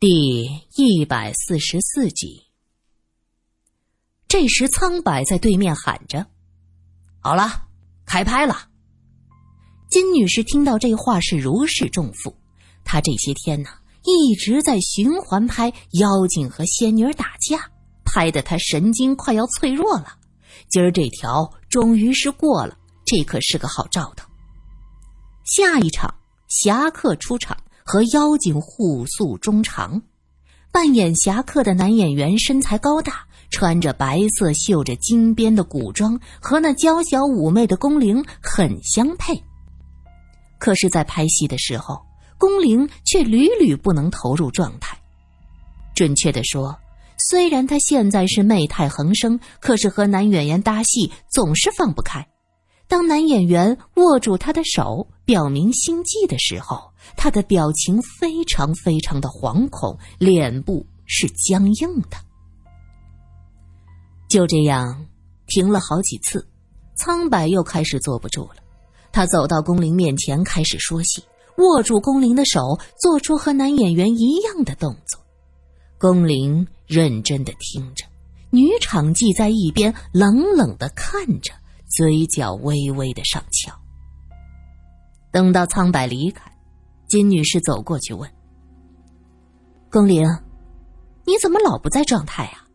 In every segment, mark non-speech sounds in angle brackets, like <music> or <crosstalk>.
第一百四十四集。这时，苍柏在对面喊着：“好了，开拍了。”金女士听到这话是如释重负。她这些天呢，一直在循环拍妖精和仙女打架，拍得她神经快要脆弱了。今儿这条终于是过了，这可是个好兆头。下一场，侠客出场。和妖精互诉衷肠，扮演侠客的男演员身材高大，穿着白色绣着金边的古装，和那娇小妩媚的宫铃很相配。可是，在拍戏的时候，宫铃却屡屡不能投入状态。准确的说，虽然她现在是媚态横生，可是和男演员搭戏总是放不开。当男演员握住她的手，表明心迹的时候，她的表情非常非常的惶恐，脸部是僵硬的。就这样停了好几次，苍白又开始坐不住了。他走到宫铃面前，开始说戏，握住宫铃的手，做出和男演员一样的动作。宫铃认真的听着，女场记在一边冷冷的看着。嘴角微微的上翘。等到苍白离开，金女士走过去问：“宫玲，你怎么老不在状态啊？”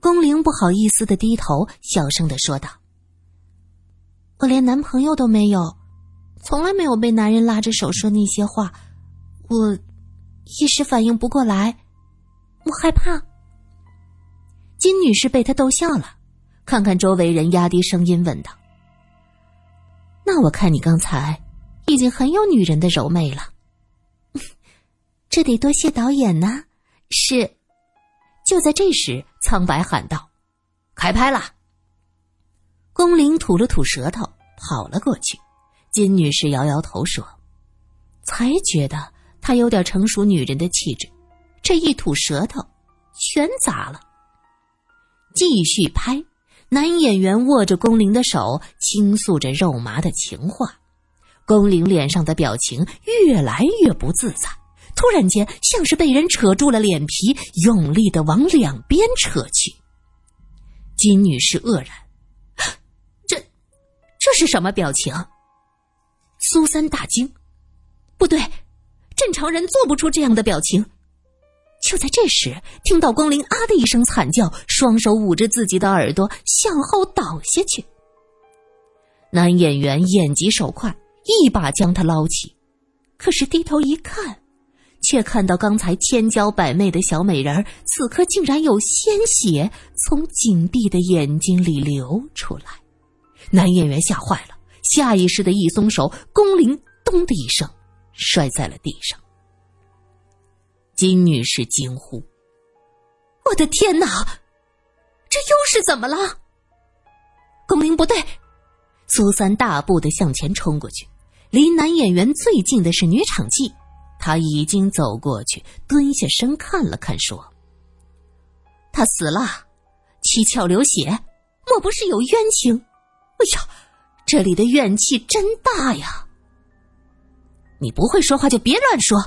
宫玲不好意思的低头，小声的说道：“我连男朋友都没有，从来没有被男人拉着手说那些话，我一时反应不过来，我害怕。”金女士被他逗笑了。看看周围人，压低声音问道：“那我看你刚才已经很有女人的柔媚了，<laughs> 这得多谢导演呢。”是。就在这时，苍白喊道：“开拍了。”宫玲吐了吐舌头，跑了过去。金女士摇摇头说：“才觉得她有点成熟女人的气质，这一吐舌头，全砸了。”继续拍。男演员握着宫玲的手，倾诉着肉麻的情话。宫玲脸上的表情越来越不自在，突然间像是被人扯住了脸皮，用力的往两边扯去。金女士愕然：“这，这是什么表情？”苏三大惊：“不对，正常人做不出这样的表情。”就在这时，听到宫玲“啊”的一声惨叫，双手捂着自己的耳朵向后倒下去。男演员眼疾手快，一把将她捞起，可是低头一看，却看到刚才千娇百媚的小美人儿此刻竟然有鲜血从紧闭的眼睛里流出来。男演员吓坏了，下意识的一松手，宫铃“咚”的一声摔在了地上。金女士惊呼：“我的天哪，这又是怎么了？”宫玲不对，苏三大步的向前冲过去。离男演员最近的是女场记，她已经走过去，蹲下身看了看，说：“他死了，七窍流血，莫不是有冤情？哎呀，这里的怨气真大呀！你不会说话就别乱说。”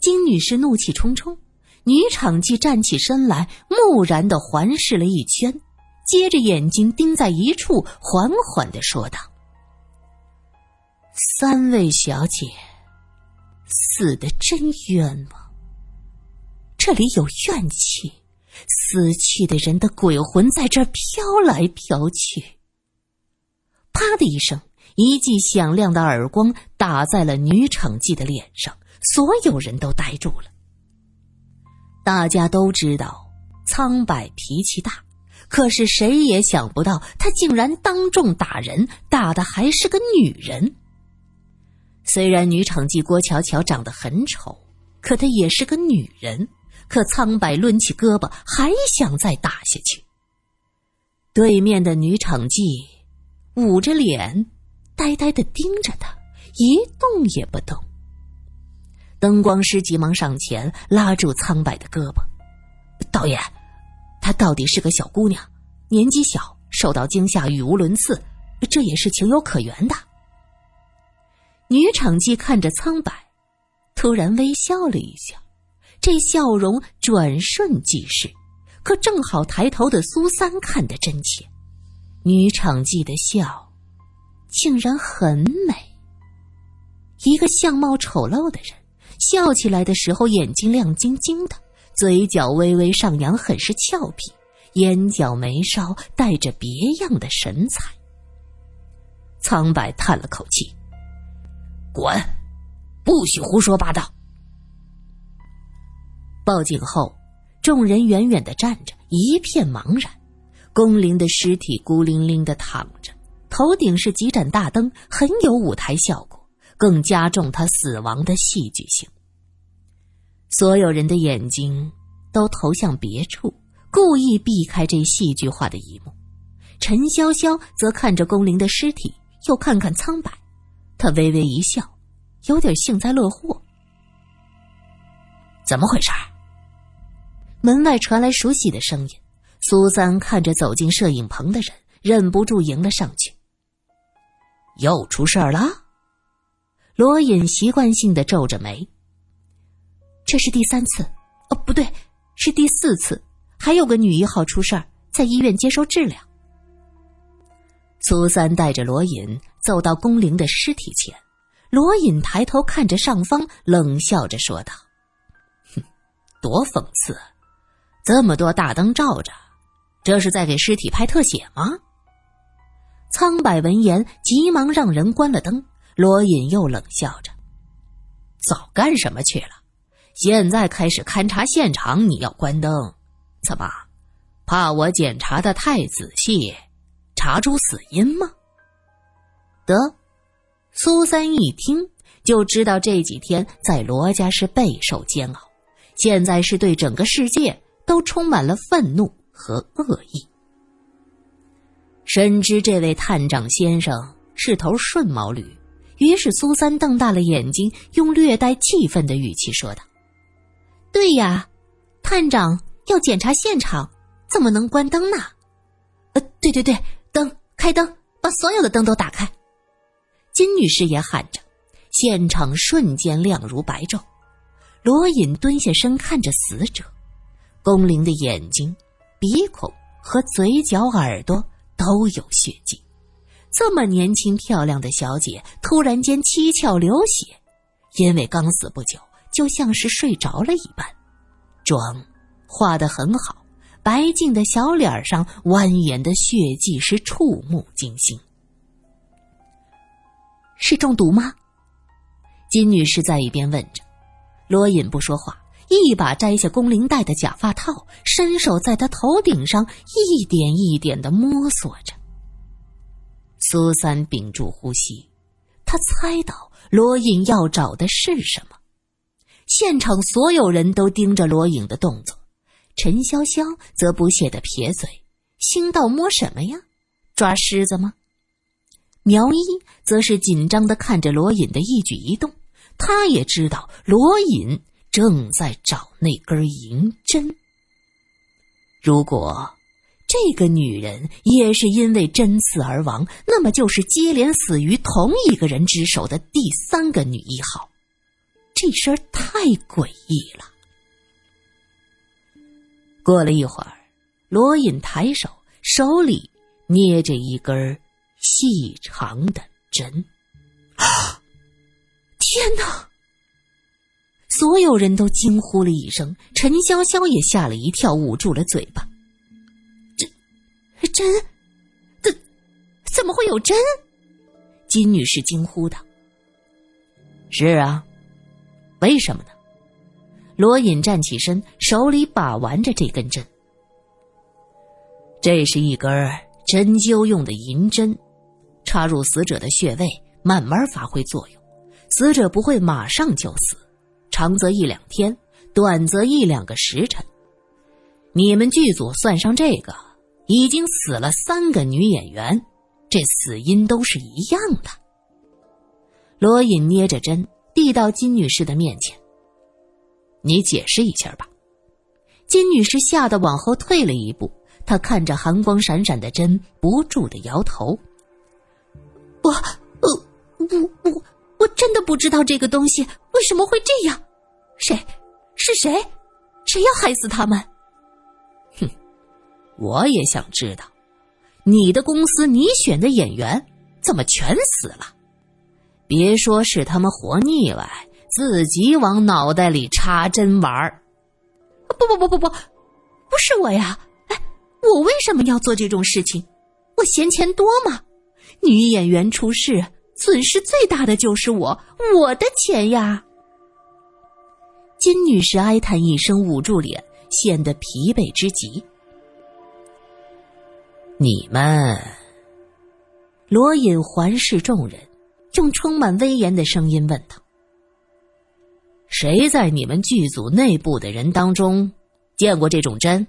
金女士怒气冲冲，女场记站起身来，木然的环视了一圈，接着眼睛盯在一处，缓缓的说道：“三位小姐死的真冤枉，这里有怨气，死去的人的鬼魂在这飘来飘去。”啪的一声，一记响亮的耳光打在了女场记的脸上。所有人都呆住了。大家都知道苍柏脾气大，可是谁也想不到他竟然当众打人，打的还是个女人。虽然女场记郭巧巧长得很丑，可她也是个女人。可苍柏抡起胳膊，还想再打下去。对面的女场记捂着脸，呆呆的盯着他，一动也不动。灯光师急忙上前拉住苍白的胳膊：“导演，她到底是个小姑娘，年纪小，受到惊吓，语无伦次，这也是情有可原的。”女场记看着苍白，突然微笑了一下，这笑容转瞬即逝。可正好抬头的苏三看得真切，女场记的笑，竟然很美。一个相貌丑陋的人，笑起来的时候眼睛亮晶晶的，嘴角微微上扬，很是俏皮，眼角眉梢带着别样的神采。苍白叹了口气：“滚，不许胡说八道。”报警后。众人远远的站着，一片茫然。龚林的尸体孤零零的躺着，头顶是几盏大灯，很有舞台效果，更加重他死亡的戏剧性。所有人的眼睛都投向别处，故意避开这戏剧化的一幕。陈潇潇则看着龚林的尸体，又看看苍白，他微微一笑，有点幸灾乐祸。怎么回事？门外传来熟悉的声音，苏三看着走进摄影棚的人，忍不住迎了上去。又出事儿了？罗隐习惯性的皱着眉。这是第三次，哦，不对，是第四次，还有个女一号出事儿，在医院接受治疗。苏三带着罗隐走到宫铃的尸体前，罗隐抬头看着上方，冷笑着说道：“哼，多讽刺。”这么多大灯照着，这是在给尸体拍特写吗？苍白闻言，急忙让人关了灯。罗隐又冷笑着：“早干什么去了？现在开始勘察现场，你要关灯？怎么，怕我检查的太仔细，查出死因吗？”得，苏三一听就知道这几天在罗家是备受煎熬，现在是对整个世界。都充满了愤怒和恶意。深知这位探长先生是头顺毛驴，于是苏三瞪大了眼睛，用略带气愤的语气说道：“对呀，探长要检查现场，怎么能关灯呢？呃，对对对，灯开灯，把所有的灯都打开。”金女士也喊着，现场瞬间亮如白昼。罗隐蹲下身看着死者。龚玲的眼睛、鼻孔和嘴角、耳朵都有血迹，这么年轻漂亮的小姐突然间七窍流血，因为刚死不久，就像是睡着了一般。妆画得很好，白净的小脸上蜿蜒的血迹是触目惊心。是中毒吗？金女士在一边问着，罗隐不说话。一把摘下龚玲戴的假发套，伸手在他头顶上一点一点的摸索着。苏三屏住呼吸，他猜到罗隐要找的是什么。现场所有人都盯着罗隐的动作，陈潇潇则不屑的撇嘴，心道：“摸什么呀？抓狮子吗？”苗一则是紧张的看着罗隐的一举一动，他也知道罗隐。正在找那根银针。如果这个女人也是因为针刺而亡，那么就是接连死于同一个人之手的第三个女一号。这事儿太诡异了。过了一会儿，罗隐抬手，手里捏着一根细长的针。啊！<gasps> 天哪！所有人都惊呼了一声，陈潇潇也吓了一跳，捂住了嘴巴。针，怎怎么会有针？金女士惊呼道：“是啊，为什么呢？”罗隐站起身，手里把玩着这根针。这是一根针灸用的银针，插入死者的穴位，慢慢发挥作用，死者不会马上就死。长则一两天，短则一两个时辰。你们剧组算上这个，已经死了三个女演员，这死因都是一样的。罗隐捏着针递到金女士的面前：“你解释一下吧。”金女士吓得往后退了一步，她看着寒光闪闪的针，不住的摇头：“我，呃，我我我真的不知道这个东西为什么会这样。”谁，是谁？谁要害死他们？我也想知道，你的公司你选的演员怎么全死了？别说是他们活腻歪，自己往脑袋里插针玩儿。不不不不不，不是我呀！哎，我为什么要做这种事情？我嫌钱多吗？女演员出事，损失最大的就是我，我的钱呀！金女士哀叹一声，捂住脸，显得疲惫之极。你们，罗隐环视众人，用充满威严的声音问道：“谁在你们剧组内部的人当中见过这种针？”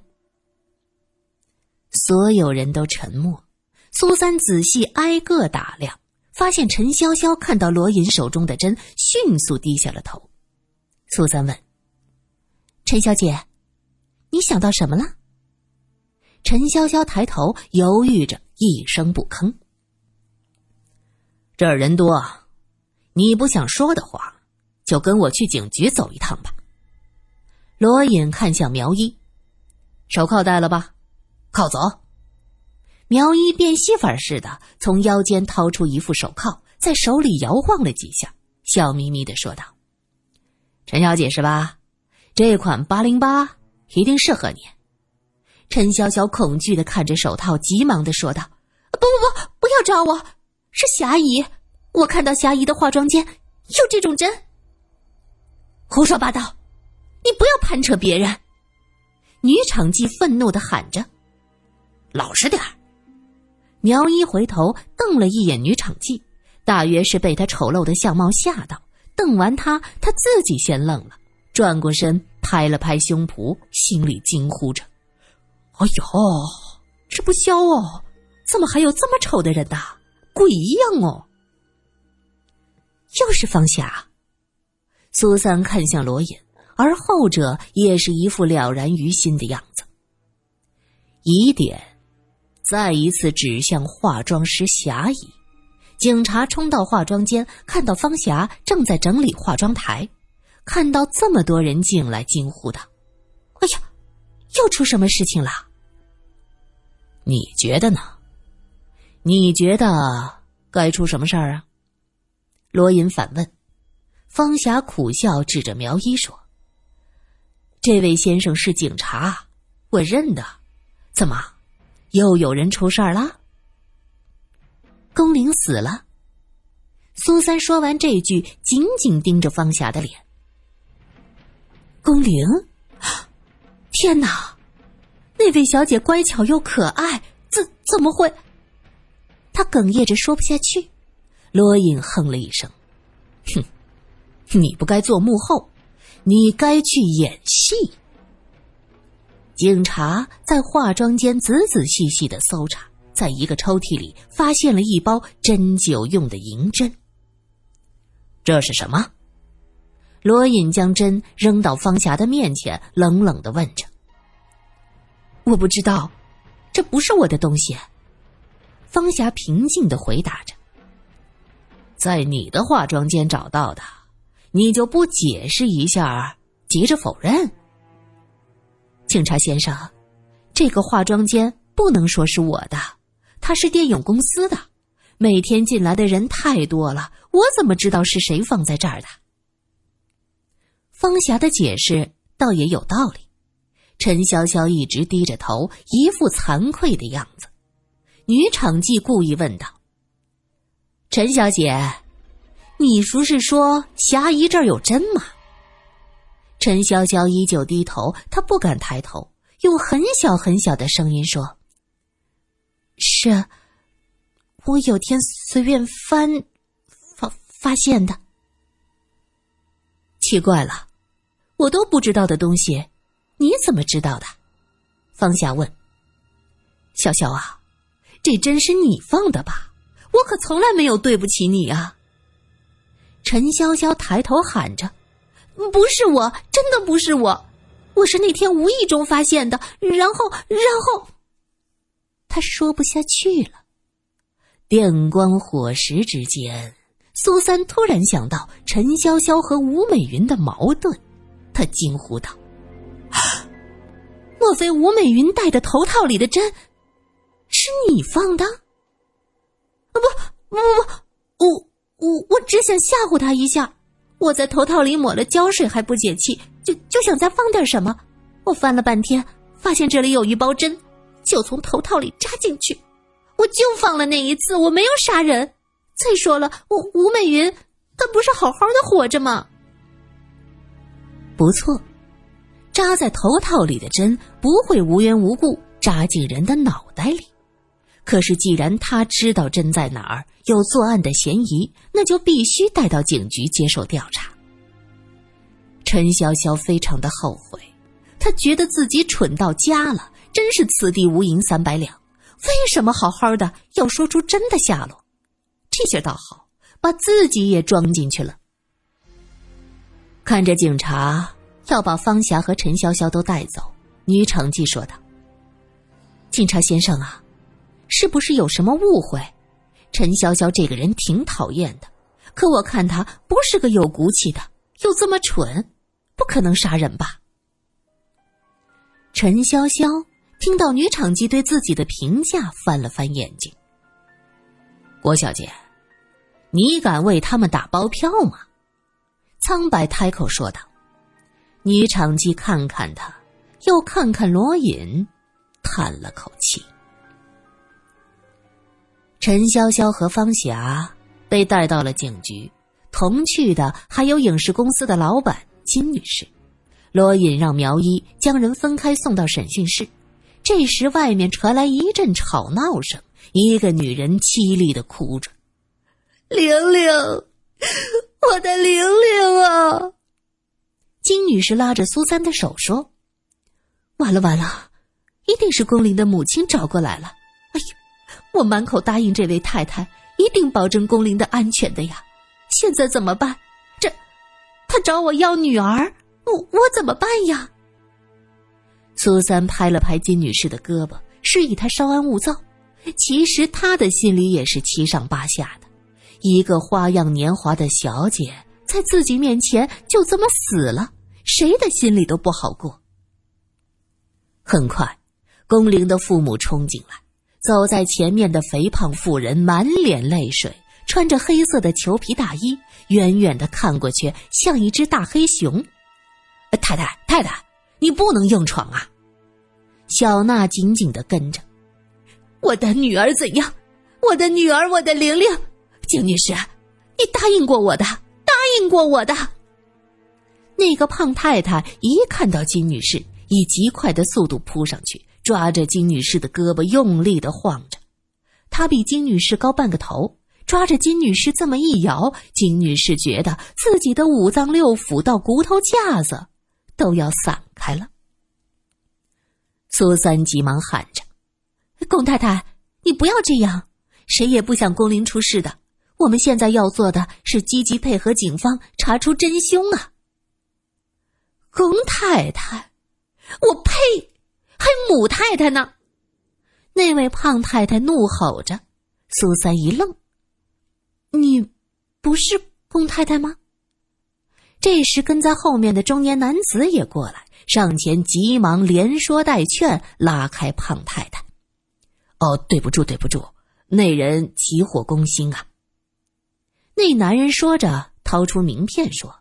所有人都沉默。苏三仔细挨个打量，发现陈潇潇看到罗隐手中的针，迅速低下了头。苏三问：“陈小姐，你想到什么了？”陈潇潇抬头，犹豫着，一声不吭。这儿人多，你不想说的话，就跟我去警局走一趟吧。罗隐看向苗一，手铐戴了吧？铐走。苗一变戏法似的从腰间掏出一副手铐，在手里摇晃了几下，笑眯眯的说道：“陈小姐是吧？这款八零八一定适合你。”陈潇潇恐惧的看着手套，急忙的说道：“不不不，不要抓我，是霞姨，我看到霞姨的化妆间有这种针。”胡说八道！你不要攀扯别人！女场记愤怒的喊着：“老实点！”苗一回头瞪了一眼女场记，大约是被她丑陋的相貌吓到。瞪完她，他自己先愣了，转过身拍了拍胸脯，心里惊呼着：“哎呦，这不消哦！怎么还有这么丑的人呐？鬼一样哦！”又是方霞。苏三看向罗隐，而后者也是一副了然于心的样子。疑点。再一次指向化妆师霞姨，警察冲到化妆间，看到方霞正在整理化妆台，看到这么多人进来，惊呼道：“哎呀，又出什么事情了？”你觉得呢？你觉得该出什么事儿啊？罗隐反问。方霞苦笑，指着苗一说：“这位先生是警察，我认得，怎么？”又有人出事儿了。宫玲死了。苏三说完这句，紧紧盯着方霞的脸。宫玲，天哪！那位小姐乖巧又可爱，怎怎么会？他哽咽着说不下去。罗隐哼了一声：“哼，你不该做幕后，你该去演戏。”警察在化妆间仔仔细细的搜查，在一个抽屉里发现了一包针灸用的银针。这是什么？罗隐将针扔到方霞的面前，冷冷的问着：“我不知道，这不是我的东西。”方霞平静的回答着：“在你的化妆间找到的，你就不解释一下，急着否认？”警察先生，这个化妆间不能说是我的，它是电影公司的。每天进来的人太多了，我怎么知道是谁放在这儿的？方霞的解释倒也有道理。陈潇潇一直低着头，一副惭愧的样子。女场记故意问道：“陈小姐，你不是说霞姨这儿有针吗？”陈潇潇依旧低头，她不敢抬头，用很小很小的声音说：“是，我有天随便翻，发发现的。奇怪了，我都不知道的东西，你怎么知道的？”方霞问。“潇潇啊，这针是你放的吧？我可从来没有对不起你啊！”陈潇潇抬头喊着。不是我，真的不是我，我是那天无意中发现的。然后，然后，他说不下去了。电光火石之间，苏三突然想到陈潇潇和吴美云的矛盾，他惊呼道：“ <gasps> 莫非吴美云戴的头套里的针是你放的？”“啊不不不，我我我只想吓唬他一下。我在头套里抹了胶水还不解气，就就想再放点什么。我翻了半天，发现这里有一包针，就从头套里扎进去。我就放了那一次，我没有杀人。再说了，我吴美云她不是好好的活着吗？”不错，扎在头套里的针不会无缘无故扎进人的脑袋里。可是既然他知道针在哪儿，有作案的嫌疑，那就必须带到警局接受调查。陈潇潇非常的后悔，他觉得自己蠢到家了，真是此地无银三百两。为什么好好的要说出真的下落？这下倒好，把自己也装进去了。看着警察要把方霞和陈潇潇都带走，女场记说道：“警察先生啊，是不是有什么误会？陈潇潇这个人挺讨厌的，可我看他不是个有骨气的，又这么蠢，不可能杀人吧？”陈潇潇听到女场记对自己的评价，翻了翻眼睛：“郭小姐，你敢为他们打包票吗？”苍白开口说道：“女场记看看他，又看看罗隐，叹了口气。陈潇潇和方霞被带到了警局，同去的还有影视公司的老板金女士。罗隐让苗一将人分开送到审讯室。这时，外面传来一阵吵闹声，一个女人凄厉的哭着：“玲玲。”我的玲玲啊！金女士拉着苏三的手说：“完了完了，一定是宫玲的母亲找过来了。哎呀，我满口答应这位太太，一定保证宫玲的安全的呀。现在怎么办？这，他找我要女儿，我我怎么办呀？”苏三拍了拍金女士的胳膊，示意她稍安勿躁。其实他的心里也是七上八下的。一个花样年华的小姐在自己面前就这么死了，谁的心里都不好过。很快，宫玲的父母冲进来，走在前面的肥胖妇人满脸泪水，穿着黑色的裘皮大衣，远远的看过去像一只大黑熊。太太，太太，你不能硬闯啊！小娜紧紧的跟着。我的女儿怎样？我的女儿，我的玲玲。景女士，你答应过我的，答应过我的。那个胖太太一看到金女士，以极快的速度扑上去，抓着金女士的胳膊，用力的晃着。她比金女士高半个头，抓着金女士这么一摇，金女士觉得自己的五脏六腑到骨头架子都要散开了。苏三急忙喊着：“龚太太，你不要这样，谁也不想龚玲出事的。”我们现在要做的是积极配合警方查出真凶啊！龚太太，我呸！还母太太呢？那位胖太太怒吼着。苏三一愣：“你不是龚太太吗？”这时，跟在后面的中年男子也过来，上前急忙连说带劝，拉开胖太太：“哦，对不住，对不住，那人急火攻心啊！”那男人说着，掏出名片说：“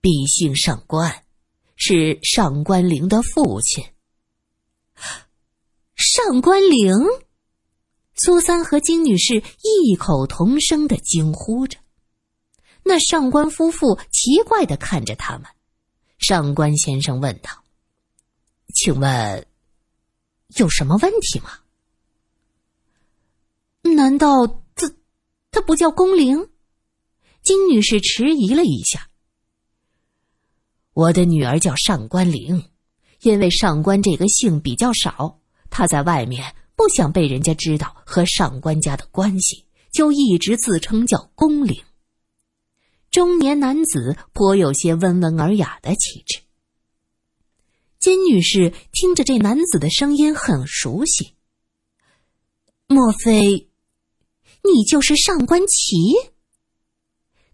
毕姓上官，是上官玲的父亲。”上官玲，苏三和金女士异口同声的惊呼着。那上官夫妇奇怪的看着他们。上官先生问道：“请问，有什么问题吗？难道？”他他不叫宫玲，金女士迟疑了一下。我的女儿叫上官玲，因为上官这个姓比较少，她在外面不想被人家知道和上官家的关系，就一直自称叫宫玲。中年男子颇有些温文尔雅的气质。金女士听着这男子的声音很熟悉，莫非？你就是上官奇？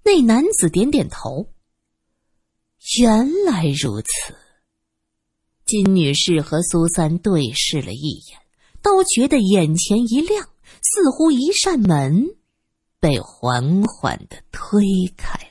那男子点点头。原来如此。金女士和苏三对视了一眼，都觉得眼前一亮，似乎一扇门被缓缓的推开。